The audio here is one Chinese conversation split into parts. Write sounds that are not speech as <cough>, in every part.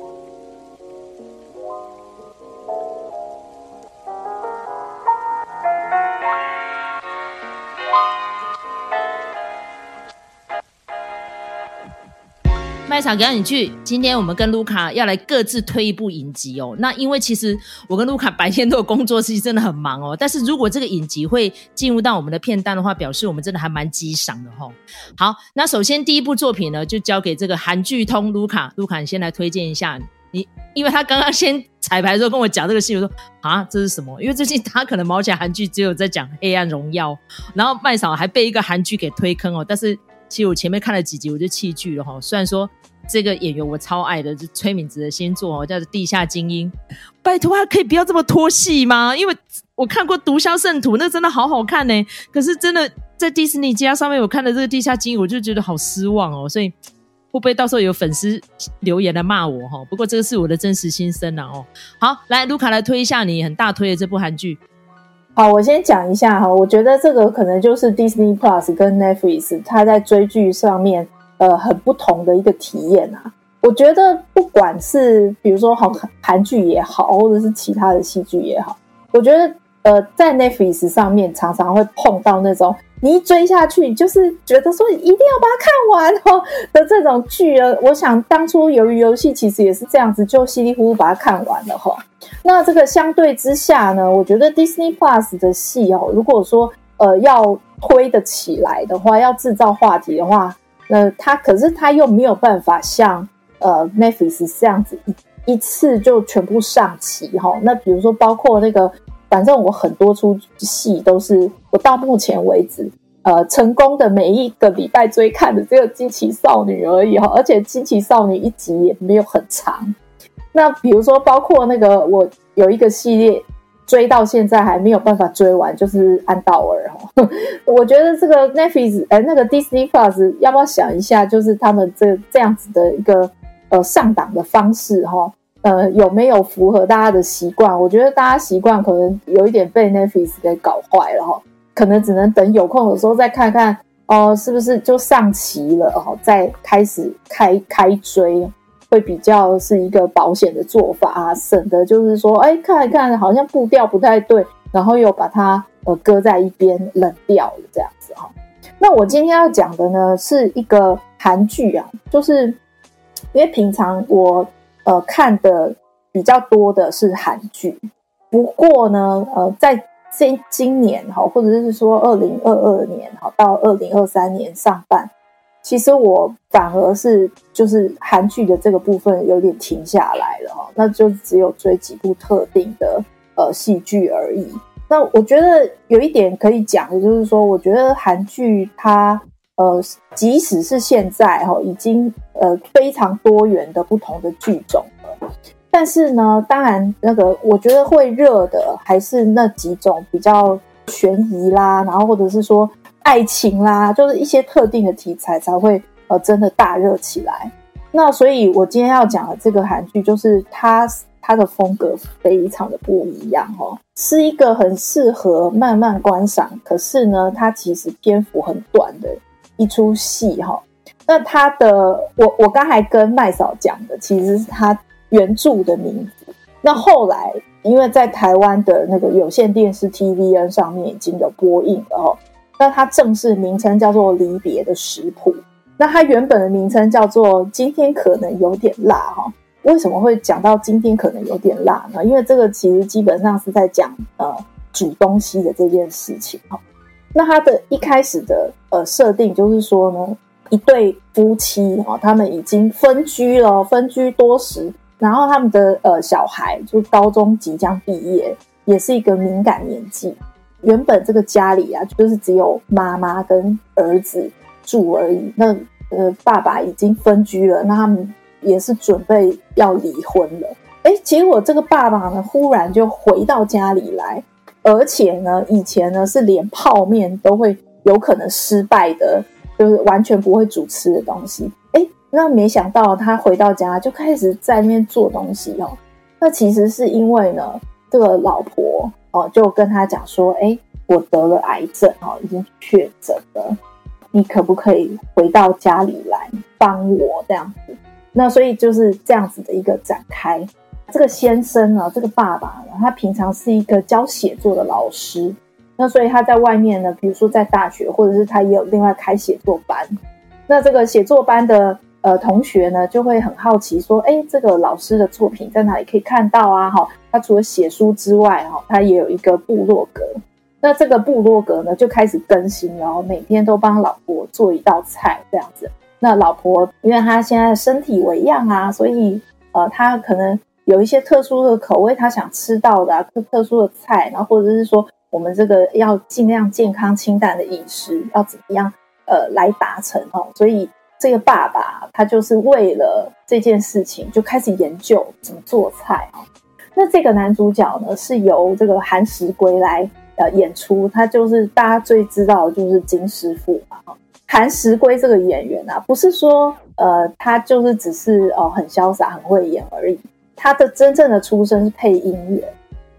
Thank you 麦嫂给你去，今天我们跟卢卡要来各自推一部影集哦。那因为其实我跟卢卡白天都有工作，其实真的很忙哦。但是如果这个影集会进入到我们的片单的话，表示我们真的还蛮激赏的哈、哦。好，那首先第一部作品呢，就交给这个韩剧通卢卡，卢卡你先来推荐一下你，因为他刚刚先彩排的时候跟我讲这个戏，我说啊这是什么？因为最近他可能毛起来韩剧只有在讲《黑暗荣耀》，然后麦嫂还被一个韩剧给推坑哦。但是其实我前面看了几集我就弃剧了哈、虽然说。这个演员我超爱的，就崔敏植的新作哦，叫做《地下精英》。拜托，他可以不要这么拖戏吗？因为我看过《毒枭圣徒》，那真的好好看呢。可是真的在迪士尼家上面，我看了这个《地下精英》，我就觉得好失望哦。所以会不会到时候有粉丝留言来骂我哈？不过这个是我的真实心声呐哦。好，来卢卡来推一下你很大推的这部韩剧。好，我先讲一下哈，我觉得这个可能就是 Disney Plus 跟 Netflix 它在追剧上面。呃，很不同的一个体验啊！我觉得不管是比如说好韩剧也好，或者是其他的戏剧也好，我觉得呃，在 Netflix 上面常常会碰到那种你一追下去，你就是觉得说一定要把它看完哦的这种剧啊。我想当初鱿鱼游戏其实也是这样子，就稀里糊涂把它看完了哈。那这个相对之下呢，我觉得 Disney Plus 的戏哦，如果说呃要推得起来的话，要制造话题的话。那他可是他又没有办法像呃 Netflix 这样子一一次就全部上齐哈。那比如说包括那个，反正我很多出戏都是我到目前为止呃成功的每一个礼拜追看的只有惊奇少女而已哈，而且惊奇少女一集也没有很长。那比如说包括那个我有一个系列。追到现在还没有办法追完，就是安道尔哈。<laughs> 我觉得这个 Netflix 哎，那个 Disney Plus 要不要想一下，就是他们这这样子的一个呃上档的方式哈，呃有没有符合大家的习惯？我觉得大家习惯可能有一点被 Netflix 给搞坏了哈，可能只能等有空的时候再看看哦、是不是就上齐了哈，再开始开开追。会比较是一个保险的做法啊，省得就是说，哎，看一看好像步调不太对，然后又把它呃搁在一边冷掉了这样子哈。那我今天要讲的呢是一个韩剧啊，就是因为平常我呃看的比较多的是韩剧，不过呢呃在今今年哈，或者是说二零二二年哈到二零二三年上半。其实我反而是就是韩剧的这个部分有点停下来了哈，那就只有追几部特定的呃戏剧而已。那我觉得有一点可以讲的就是说，我觉得韩剧它呃即使是现在哈已经呃非常多元的不同的剧种了，但是呢，当然那个我觉得会热的还是那几种比较悬疑啦，然后或者是说。爱情啦，就是一些特定的题材才会呃真的大热起来。那所以，我今天要讲的这个韩剧，就是它它的风格非常的不一样哦，是一个很适合慢慢观赏，可是呢，它其实篇幅很短的一出戏哈。那它的，我我刚才跟麦嫂讲的，其实是它原著的名字。那后来，因为在台湾的那个有线电视 TVN 上面已经有播映了哦。那它正式名称叫做《离别的食谱》，那它原本的名称叫做《今天可能有点辣》哈。为什么会讲到今天可能有点辣呢？因为这个其实基本上是在讲呃煮东西的这件事情哈。那他的一开始的呃设定就是说呢，一对夫妻哈，他们已经分居了，分居多时，然后他们的呃小孩就高中即将毕业，也是一个敏感年纪。原本这个家里啊，就是只有妈妈跟儿子住而已。那呃，爸爸已经分居了，那他们也是准备要离婚了。哎，结果这个爸爸呢，忽然就回到家里来，而且呢，以前呢是连泡面都会有可能失败的，就是完全不会煮吃的东西。哎，那没想到他回到家就开始在那边做东西哦。那其实是因为呢，这个老婆。哦，就跟他讲说，哎，我得了癌症，哦，已经确诊了，你可不可以回到家里来帮我这样子？那所以就是这样子的一个展开。这个先生呢，这个爸爸呢，他平常是一个教写作的老师，那所以他在外面呢，比如说在大学，或者是他也有另外开写作班。那这个写作班的呃同学呢，就会很好奇说，哎，这个老师的作品在哪里可以看到啊？哈，他除了写书之外，哈，他也有一个部落格。那这个部落格呢，就开始更新，然后每天都帮老婆做一道菜这样子。那老婆因为她现在身体微恙啊，所以呃，她可能有一些特殊的口味，他想吃到的、特特殊的菜，然后或者是说我们这个要尽量健康清淡的饮食要怎么样呃来达成哦。所以这个爸爸他就是为了这件事情就开始研究怎么做菜哦。那这个男主角呢，是由这个寒食圭来。呃，演出他就是大家最知道的就是金师傅嘛。寒食圭这个演员啊，不是说呃他就是只是哦、很潇洒很会演而已，他的真正的出身是配音员，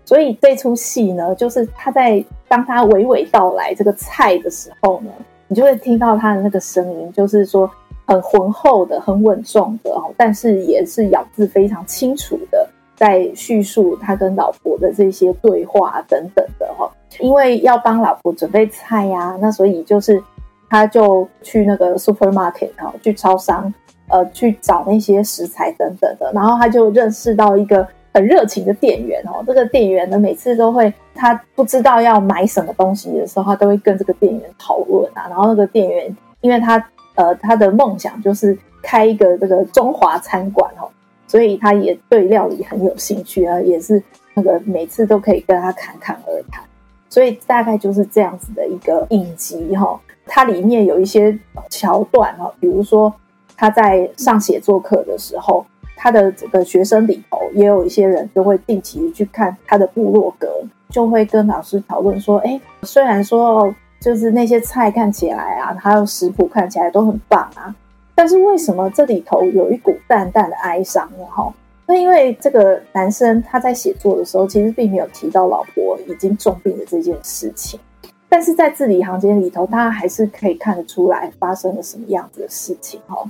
所以这出戏呢，就是他在当他娓娓道来这个菜的时候呢，你就会听到他的那个声音，就是说很浑厚的、很稳重的哦，但是也是咬字非常清楚的，在叙述他跟老婆的这些对话等等的哈。因为要帮老婆准备菜呀、那所以就是他就去那个 supermarket 啊，去超商，呃，去找那些食材等等的。然后他就认识到一个很热情的店员哦，这个店员呢，每次都会他不知道要买什么东西的时候，他都会跟这个店员讨论啊。然后那个店员，因为他呃他的梦想就是开一个这个中华餐馆哦，所以他也对料理很有兴趣啊，也是那个每次都可以跟他侃侃而谈。所以大概就是这样子的一个影集哈，它里面有一些桥段哈，比如说他在上写作课的时候，他的这个学生里头也有一些人就会定期去看他的部落格，就会跟老师讨论说，哎，虽然说就是那些菜看起来啊，还有食谱看起来都很棒啊，但是为什么这里头有一股淡淡的哀伤呢？哈。那因为这个男生他在写作的时候，其实并没有提到老婆已经重病的这件事情，但是在字里行间里头，他还是可以看得出来发生了什么样子的事情哦。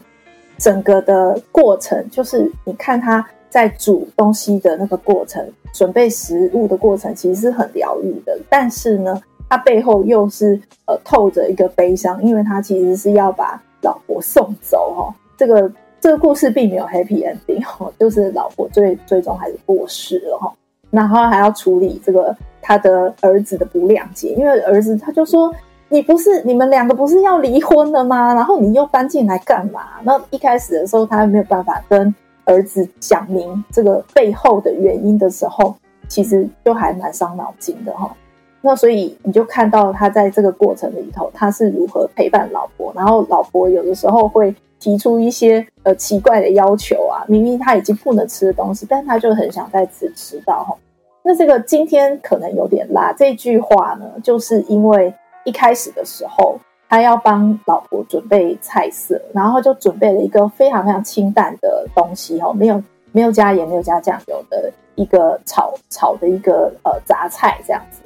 整个的过程就是你看他在煮东西的那个过程，准备食物的过程，其实是很疗愈的。但是呢，他背后又是呃透着一个悲伤，因为他其实是要把老婆送走哦。这个。这个故事并没有 happy ending 哈，就是老婆最最终还是过世了哈，然后还要处理这个他的儿子的不谅解，因为儿子他就说，你不是你们两个不是要离婚了吗？然后你又搬进来干嘛？那一开始的时候他没有办法跟儿子讲明这个背后的原因的时候，其实就还蛮伤脑筋的哈。那所以你就看到他在这个过程里头，他是如何陪伴老婆，然后老婆有的时候会。提出一些呃奇怪的要求啊，明明他已经不能吃的东西，但他就很想再次吃到哈。那这个今天可能有点辣，这句话呢，就是因为一开始的时候他要帮老婆准备菜色，然后就准备了一个非常非常清淡的东西哦，没有没有加盐，没有加酱油的一个炒炒的一个呃杂菜这样子。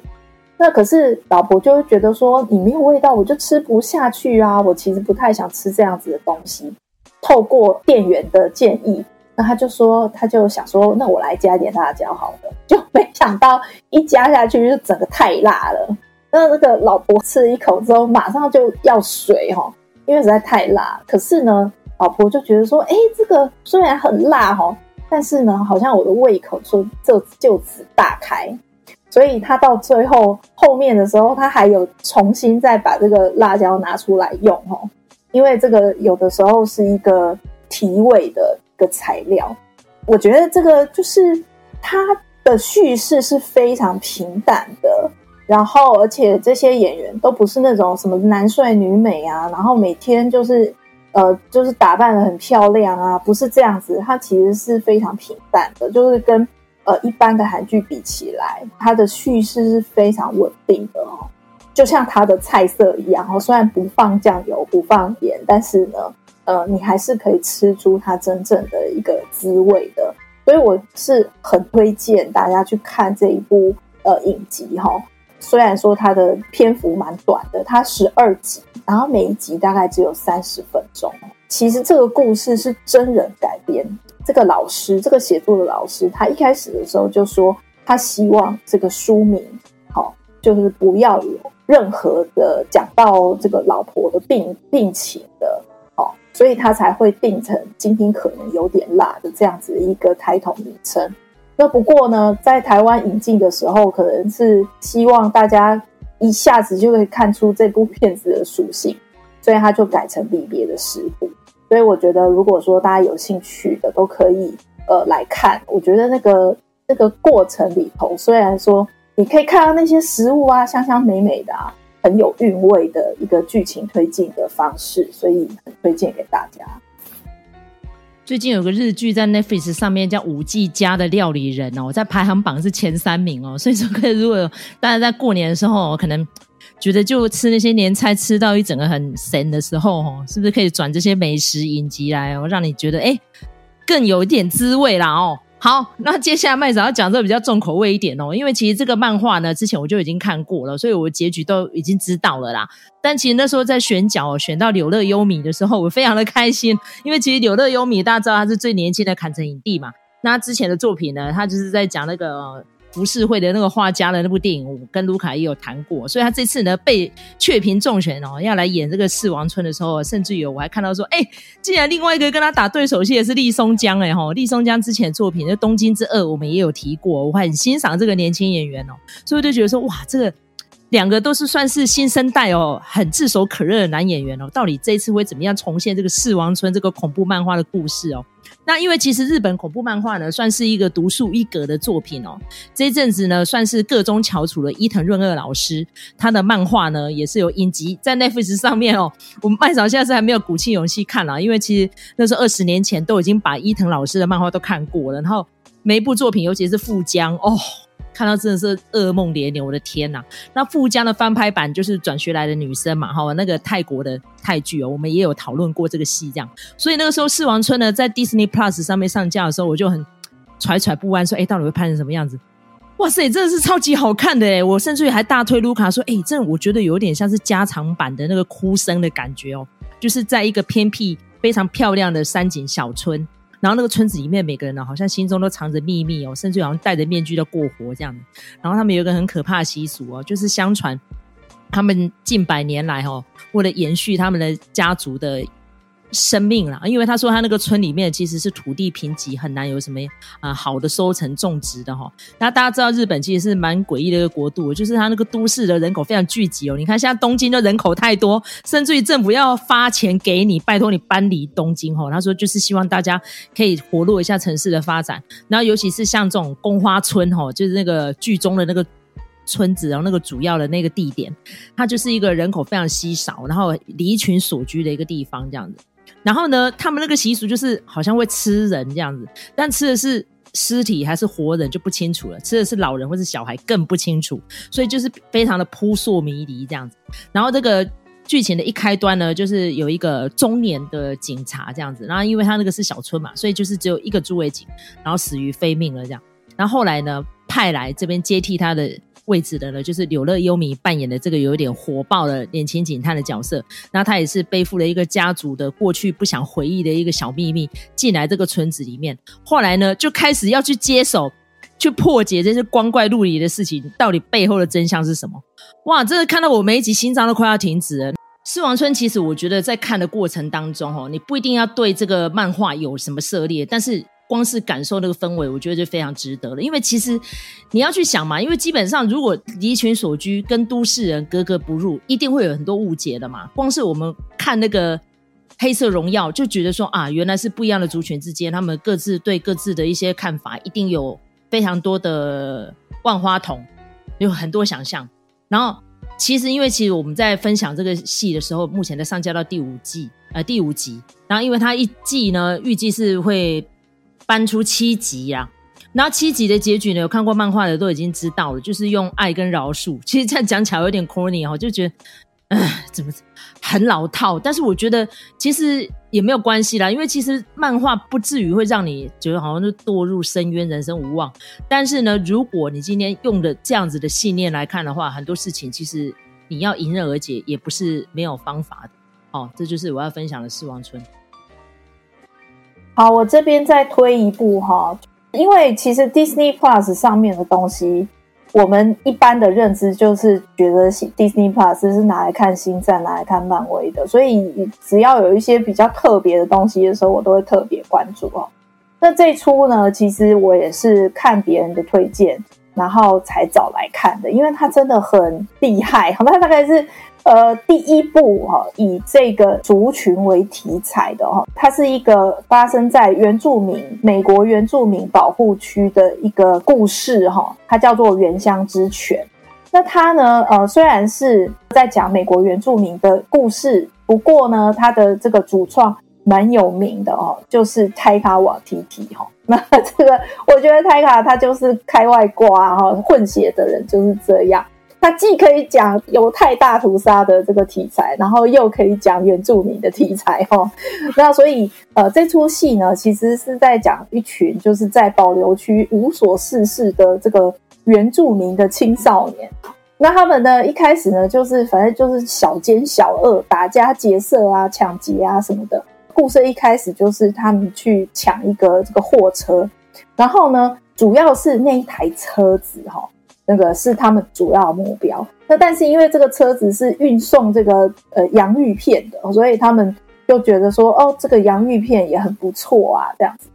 那可是老婆就会觉得说，你没有味道，我就吃不下去啊！我其实不太想吃这样子的东西。透过店员的建议，那他就说，他就想说，那我来加点辣椒好了。就没想到一加下去就整个太辣了。那那个老婆吃了一口之后，马上就要水哈，因为实在太辣。可是呢，老婆就觉得说，哎，这个虽然很辣哈，但是呢，好像我的胃口就就就此大开。所以他到最后后面的时候，他还有重新再把这个辣椒拿出来用哦，因为这个有的时候是一个提味的一个材料。我觉得这个就是他的叙事是非常平淡的，然后而且这些演员都不是那种什么男帅女美啊，然后每天就是呃就是打扮得很漂亮啊，不是这样子，他其实是非常平淡的，就是跟。呃，一般的韩剧比起来，它的叙事是非常稳定的哦，就像它的菜色一样哦。虽然不放酱油、不放盐，但是呢，呃，你还是可以吃出它真正的一个滋味的。所以我是很推荐大家去看这一部呃影集哈。虽然说它的篇幅蛮短的，它十二集，然后每一集大概只有三十分钟。其实这个故事是真人改编。这个老师，这个写作的老师，他一开始的时候就说，他希望这个书名，好，就是不要有任何的讲到这个老婆的病病情的，好，所以他才会定成今天可能有点辣的这样子一个抬头名称。那不过呢，在台湾引进的时候，可能是希望大家一下子就会看出这部片子的属性，所以他就改成离别的食谱。所以我觉得，如果说大家有兴趣的，都可以呃来看。我觉得那个那个过程里头，虽然说你可以看到那些食物啊，香香美美的啊，很有韵味的一个剧情推进的方式，所以很推荐给大家。最近有个日剧在 Netflix 上面叫《五 G 家的料理人》哦，在排行榜是前三名哦。所以说，可以如果大家在过年的时候可能。觉得就吃那些年菜吃到一整个很神的时候，哦，是不是可以转这些美食影集来哦，让你觉得哎更有一点滋味啦哦。好，那接下来麦子要讲这个比较重口味一点哦，因为其实这个漫画呢，之前我就已经看过了，所以我结局都已经知道了啦。但其实那时候在选角选到柳乐优米的时候，我非常的开心，因为其实柳乐优米大家知道他是最年轻的砍城影帝嘛。那之前的作品呢，他就是在讲那个。浮世绘的那个画家的那部电影，我跟卢卡也有谈过，所以他这次呢被雀屏中选哦，要来演这个四王村的时候，甚至有我还看到说，哎，竟然另外一个跟他打对手戏的是立松江哎哈，立松江之前的作品《就东京之二》我们也有提过，我很欣赏这个年轻演员哦，所以就觉得说，哇，这个两个都是算是新生代哦，很炙手可热的男演员哦，到底这一次会怎么样重现这个四王村这个恐怖漫画的故事哦？那因为其实日本恐怖漫画呢，算是一个独树一格的作品哦。这一阵子呢，算是个中翘楚的伊藤润二老师，他的漫画呢也是有影集在 Netflix 上面哦。我们麦嫂现在是还没有鼓起勇气看了，因为其实那是二十年前都已经把伊藤老师的漫画都看过了，然后每一部作品，尤其是富江哦。看到真的是噩梦连连，我的天呐！那富江的翻拍版就是转学来的女生嘛，哈，那个泰国的泰剧哦，我们也有讨论过这个戏，这样。所以那个时候四王村呢，在 Disney Plus 上面上架的时候，我就很揣揣不安，说：“哎，到底会拍成什么样子？”哇塞，真的是超级好看的哎！我甚至于还大推卢卡说：“哎，这我觉得有点像是加长版的那个哭声的感觉哦，就是在一个偏僻、非常漂亮的山景小村。”然后那个村子里面每个人呢，好像心中都藏着秘密哦，甚至好像戴着面具在过活这样。然后他们有一个很可怕的习俗哦，就是相传他们近百年来哦，为了延续他们的家族的。生命啦，因为他说他那个村里面其实是土地贫瘠，很难有什么啊、好的收成种植的哈。那大家知道日本其实是蛮诡异的一个国度，就是他那个都市的人口非常聚集哦。你看现在东京的人口太多，甚至于政府要发钱给你，拜托你搬离东京哈。他说就是希望大家可以活络一下城市的发展，然后尤其是像这种宫花村哈，就是那个剧中的那个村子，然后那个主要的那个地点，它就是一个人口非常稀少，然后离群所居的一个地方这样子。然后呢，他们那个习俗就是好像会吃人这样子，但吃的是尸体还是活人就不清楚了，吃的是老人或是小孩更不清楚，所以就是非常的扑朔迷离这样子。然后这个剧情的一开端呢，就是有一个中年的警察这样子，然后因为他那个是小村嘛，所以就是只有一个驻卫警，然后死于非命了这样。然后后来呢，派来这边接替他的。位置的呢，就是柳乐优弥扮演的这个有点火爆的年轻警探的角色。那他也是背负了一个家族的过去不想回忆的一个小秘密，进来这个村子里面。后来呢，就开始要去接手，去破解这些光怪陆离的事情，到底背后的真相是什么？哇，真的看到我每一集心脏都快要停止了。四王村其实我觉得在看的过程当中，哦，你不一定要对这个漫画有什么涉猎，但是。光是感受那个氛围，我觉得就非常值得了。因为其实你要去想嘛，因为基本上如果离群所居，跟都市人格格不入，一定会有很多误解的嘛。光是我们看那个《黑色荣耀》，就觉得说啊，原来是不一样的族群之间，他们各自对各自的一些看法，一定有非常多的万花筒，有很多想象。然后其实，因为其实我们在分享这个戏的时候，目前在上架到第五季，呃，第五集。然后，因为它一季呢，预计是会。搬出七集呀、然后七集的结局呢，有看过漫画的都已经知道了，就是用爱跟饶恕。其实这样讲起来有点 corny 哈，就觉得唉，怎么很老套？但是我觉得其实也没有关系啦，因为其实漫画不至于会让你觉得好像是堕入深渊、人生无望。但是呢，如果你今天用的这样子的信念来看的话，很多事情其实你要迎刃而解，也不是没有方法的。哦，这就是我要分享的四王村。好，我这边再推一步哈，因为其实 Disney Plus 上面的东西，我们一般的认知就是觉得 Disney Plus 是拿来看星战、拿来看漫威的，所以只要有一些比较特别的东西的时候，我都会特别关注哦。那这一出呢，其实我也是看别人的推荐，然后才找来看的，因为它真的很厉害，好，它大概是。呃，第一部哈，以这个族群为题材的哈，它是一个发生在原住民美国原住民保护区的一个故事哈，它叫做《原乡之泉》。那它呢，呃，虽然是在讲美国原住民的故事，不过呢，它的这个主创蛮有名的哦，就是泰卡瓦提提哈。那这个我觉得泰卡他就是开外挂哈，混血的人就是这样。它既可以讲犹太大屠杀的这个题材，然后又可以讲原住民的题材哈。<laughs> 那所以呃，这出戏呢，其实是在讲一群就是在保留区无所事事的这个原住民的青少年。那他们呢，一开始呢，就是反正就是小奸小恶、打家劫舍啊、抢劫啊什么的。故事一开始就是他们去抢一个这个货车，然后呢，主要是那一台车子哈。那个是他们主要目标。那但是因为这个车子是运送这个呃洋芋片的，所以他们就觉得说，哦，这个洋芋片也很不错啊，这样子。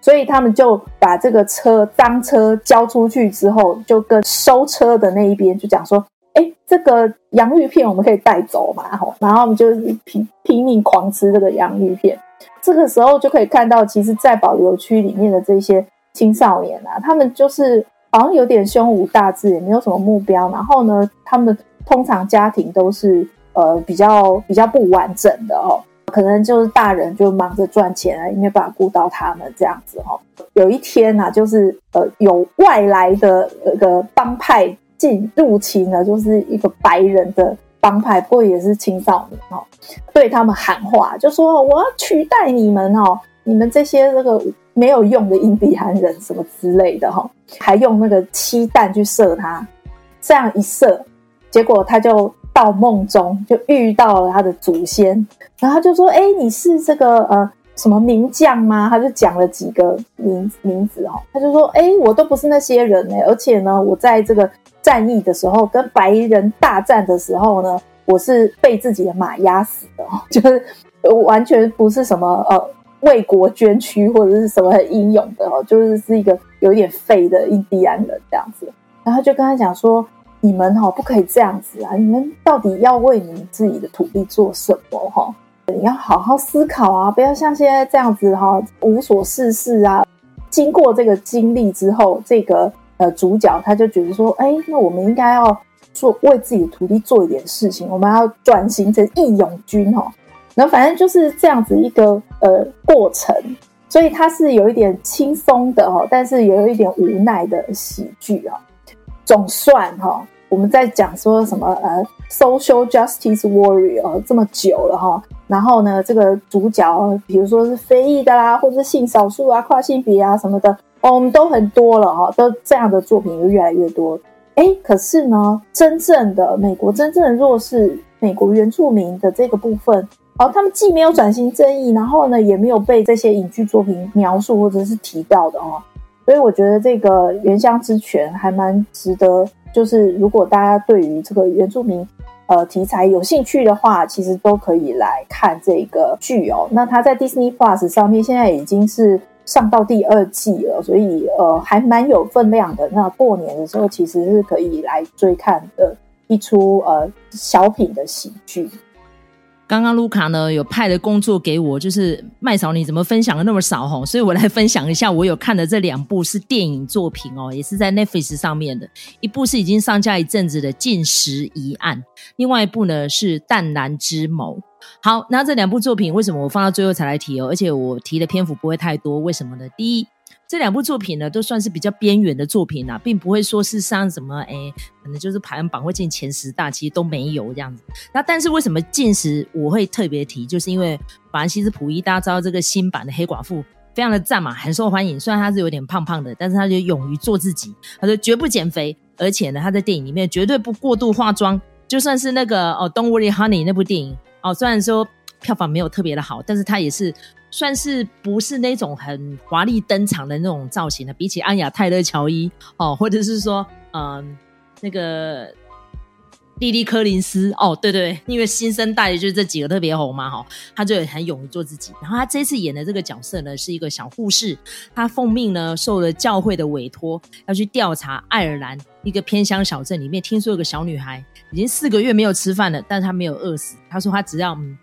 所以他们就把这个车赃车交出去之后，就跟收车的那一边就讲说，哎，这个洋芋片我们可以带走嘛，吼。然后我们就拼拼命狂吃这个洋芋片。这个时候就可以看到，其实，在保留区里面的这些青少年啊，他们就是。好像有点胸无大志，也没有什么目标。然后呢，他们通常家庭都是呃比较比较不完整的哦，可能就是大人就忙着赚钱啊，也没办法顾到他们这样子哦。有一天呢、啊，就是呃有外来的那个帮派进入侵了，就是一个白人的帮派，不过也是青少年哦，对他们喊话，就说我要取代你们哦。你们这些这个没有用的印第安人什么之类的哈，还用那个漆弹去射他，这样一射，结果他就到梦中就遇到了他的祖先，然后他就说：“哎，你是这个呃什么名将吗？”他就讲了几个名名字哈，他就说：“哎，我都不是那些人哎，而且呢，我在这个战役的时候跟白人大战的时候呢，我是被自己的马压死的，就是完全不是什么呃。”为国捐躯或者是什么很英勇的哦，就是是一个有点废的印第安人这样子，然后就跟他讲说：“你们哈不可以这样子啊！你们到底要为你们自己的土地做什么哈？你要好好思考啊，不要像现在这样子哈无所事事啊。”经过这个经历之后，这个呃主角他就觉得说：“哎，那我们应该要做为自己的土地做一点事情，我们要转型成义勇军哈。”然后反正就是这样子一个呃过程，所以它是有一点轻松的哈，但是也有一点无奈的喜剧啊。总算哈，我们在讲说什么呃，social justice warrior 这么久了哈，然后呢，这个主角比如说是非裔的啦，或者是性少数啊、跨性别啊什么的，哦，我们都很多了哈，都这样的作品就越来越多。哎，可是呢，真正的美国真正的弱势，美国原住民的这个部分。哦，他们既没有转型正义，然后呢，也没有被这些影剧作品描述或者是提到的哦，所以我觉得这个《原乡之泉》还蛮值得，就是如果大家对于这个原住民呃题材有兴趣的话，其实都可以来看这个剧哦。那它在 Disney Plus 上面现在已经是上到第二季了，所以呃还蛮有分量的。那过年的时候其实是可以来追看的一出呃小品的喜剧。刚刚卢卡呢有派的工作给我，就是麦嫂你怎么分享的那么少吼？所以我来分享一下我有看的这两部是电影作品哦，<laughs> 也是在 Netflix 上面的。一部是已经上架一阵子的《禁食疑案》，另外一部呢是《淡蓝之眸》。好，那这两部作品为什么我放到最后才来提哦？而且我提的篇幅不会太多，为什么呢？第一，这两部作品呢，都算是比较边缘的作品啊，并不会说是上什么哎，可能就是排行榜会进前十大，其实都没有这样子。那但是为什么进十我会特别提，就是因为法兰西斯普伊大家知道这个新版的黑寡妇非常的赞嘛，很受欢迎。虽然他是有点胖胖的，但是他就勇于做自己，他说绝不减肥，而且呢，他在电影里面绝对不过度化妆。就算是那个哦，Don't Worry Honey 那部电影哦，虽然说票房没有特别的好，但是他也是。算是不是那种很华丽登场的那种造型的，比起安雅泰勒乔伊哦，或者是说，嗯，那个莉莉柯林斯哦，对对，因为新生代就是这几个特别红嘛，哈、哦，他就很勇于做自己。然后他这次演的这个角色呢，是一个小护士，他奉命呢受了教会的委托，要去调查爱尔兰一个偏乡小镇里面，听说有个小女孩已经四个月没有吃饭了，但是她没有饿死。他说他只要嗯。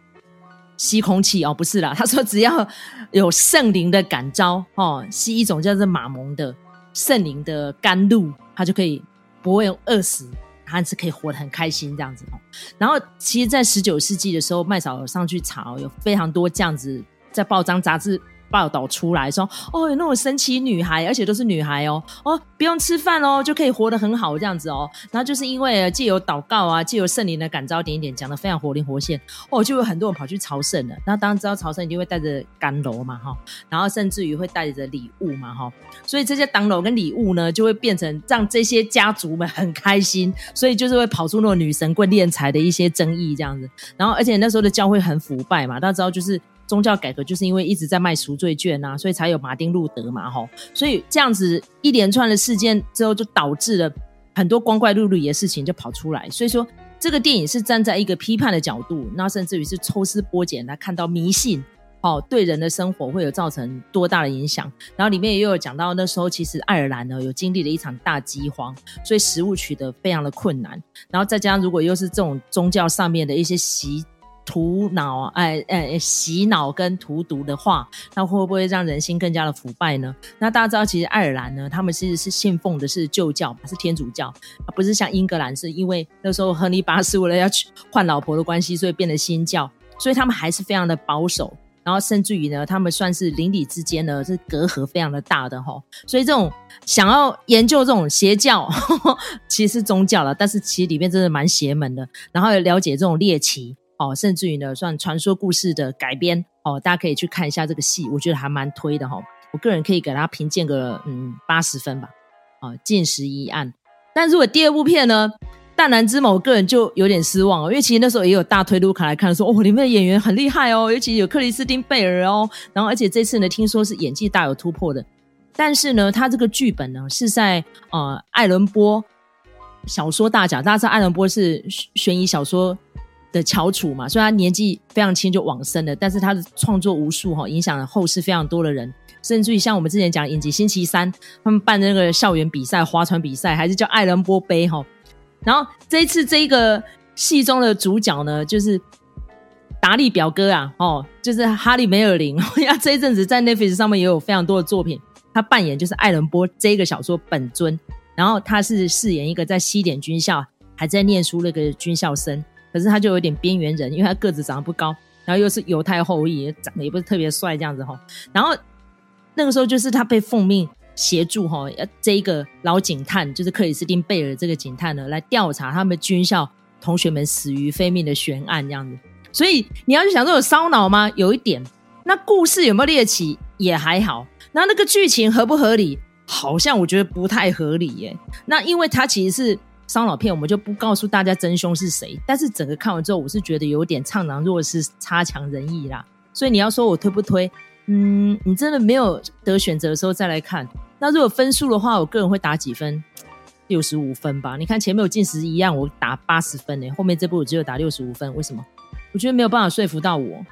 吸空气哦，不是啦。<laughs> 他说只要有圣灵的感召哦，吸一种叫做马蒙的圣灵的甘露，他就可以不会饿死，他是可以活得很开心这样子哦。然后其实，在十九世纪的时候，麦嫂上去查，有非常多这样子在报章杂志。报道出来说，哦，有那种神奇女孩，而且都是女孩哦，哦，不用吃饭哦，就可以活得很好这样子哦。然后就是因为借由祷告啊，借由圣灵的感召，点一点讲的非常活灵活现哦，就有很多人跑去朝圣了。那当然知道朝圣一定会带着甘露嘛哈，然后甚至于会带着礼物嘛哈，所以这些甘露跟礼物呢，就会变成让这些家族们很开心，所以就是会跑出那种女神棍敛财的一些争议这样子。然后而且那时候的教会很腐败嘛，大家知道就是。宗教改革就是因为一直在卖赎罪券啊，所以才有马丁路德嘛，吼，所以这样子一连串的事件之后，就导致了很多光怪陆离的事情就跑出来。所以说，这个电影是站在一个批判的角度，那甚至于是抽丝剥茧来看到迷信，哦，对人的生活会有造成多大的影响。然后里面也有讲到那时候其实爱尔兰呢有经历了一场大饥荒，所以食物取得非常的困难。然后再加上如果又是这种宗教上面的一些习。涂脑，哎哎，洗脑跟荼毒的话，那会不会让人心更加的腐败呢？那大家知道，其实爱尔兰呢，他们其实是信奉的是旧教，是天主教，不是像英格兰，是因为那时候亨利八世为了要去换老婆的关系，所以变得新教，所以他们还是非常的保守，然后甚至于呢，他们算是邻里之间呢是隔阂非常的大的齁，所以这种想要研究这种邪教，呵 <laughs> 呵其实是宗教了，但是其实里面真的蛮邪门的，然后也了解这种猎奇。哦，甚至于呢，算传说故事的改编哦，大家可以去看一下这个戏，我觉得还蛮推的哈、哦。我个人可以给他评鉴个嗯八十分吧，哦，近十一案。但如果第二部片呢，《大男之母》，我个人就有点失望哦，因为其实那时候也有大推卢卡来看说，哦，里面的演员很厉害哦，尤其有克里斯汀贝尔哦，然后而且这次呢，听说是演技大有突破的。但是呢，他这个剧本呢是在呃艾伦波小说大奖，大家知道艾伦波是悬疑小说。的翘楚嘛，虽然他年纪非常轻就往生了，但是他的创作无数哈，影响了后世非常多的人，甚至于像我们之前讲影集星期三，他们办的那个校园比赛、划船比赛，还是叫爱伦波杯哈。然后这一次这一个戏中的主角呢，就是达利表哥啊，哦，就是哈利梅尔林，<laughs> 呀，这一阵子在 Netflix 上面也有非常多的作品，他扮演就是爱伦波这一个小说本尊，然后他是饰演一个在西点军校还在念书那个军校生。可是他就有点边缘人，因为他个子长得不高，然后又是犹太后裔，长得也不是特别帅这样子哈。然后那个时候就是他被奉命协助哈，这一个老警探就是克里斯汀贝尔这个警探呢，来调查他们军校同学们死于非命的悬案这样子。所以你要去想说有烧脑吗？有一点。那故事有没有猎奇？也还好。然后那个剧情合不合理？好像我觉得不太合理耶。那因为他其实是。烧脑片，我们就不告诉大家真凶是谁。但是整个看完之后，我是觉得有点怅然若失，差强人意啦。所以你要说我推不推？嗯，你真的没有得选择的时候再来看。那如果分数的话，我个人会打几分？六十五分吧。你看前面有进十一样，我打八十分呢。后面这部我只有打六十五分，为什么？我觉得没有办法说服到我，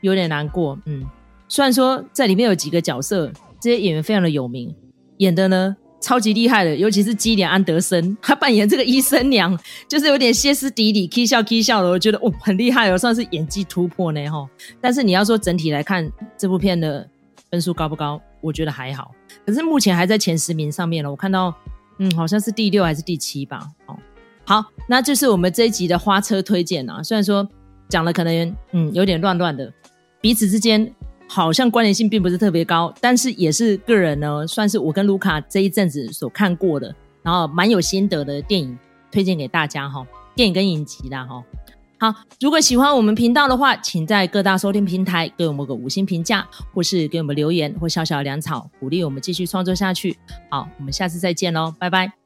有点难过。嗯，虽然说在里面有几个角色，这些演员非常的有名，演的呢。超级厉害的，尤其是基连安德森，<laughs> 他扮演这个医生娘，就是有点歇斯底里、k 笑 k 笑的，我觉得哦很厉害哦，算是演技突破呢哈。但是你要说整体来看这部片的分数高不高，我觉得还好。可是目前还在前十名上面了，我看到嗯好像是第六还是第七吧。哦，好，那就是我们这一集的花车推荐啊。虽然说讲的可能嗯有点乱乱的，彼此之间。好像关联性并不是特别高，但是也是个人呢，算是我跟卢卡这一阵子所看过的，然后蛮有心得的电影，推荐给大家哈。电影跟影集啦哈。好，如果喜欢我们频道的话，请在各大收听平台给我们个五星评价，或是给我们留言或小小的粮草，鼓励我们继续创作下去。好，我们下次再见喽，拜拜。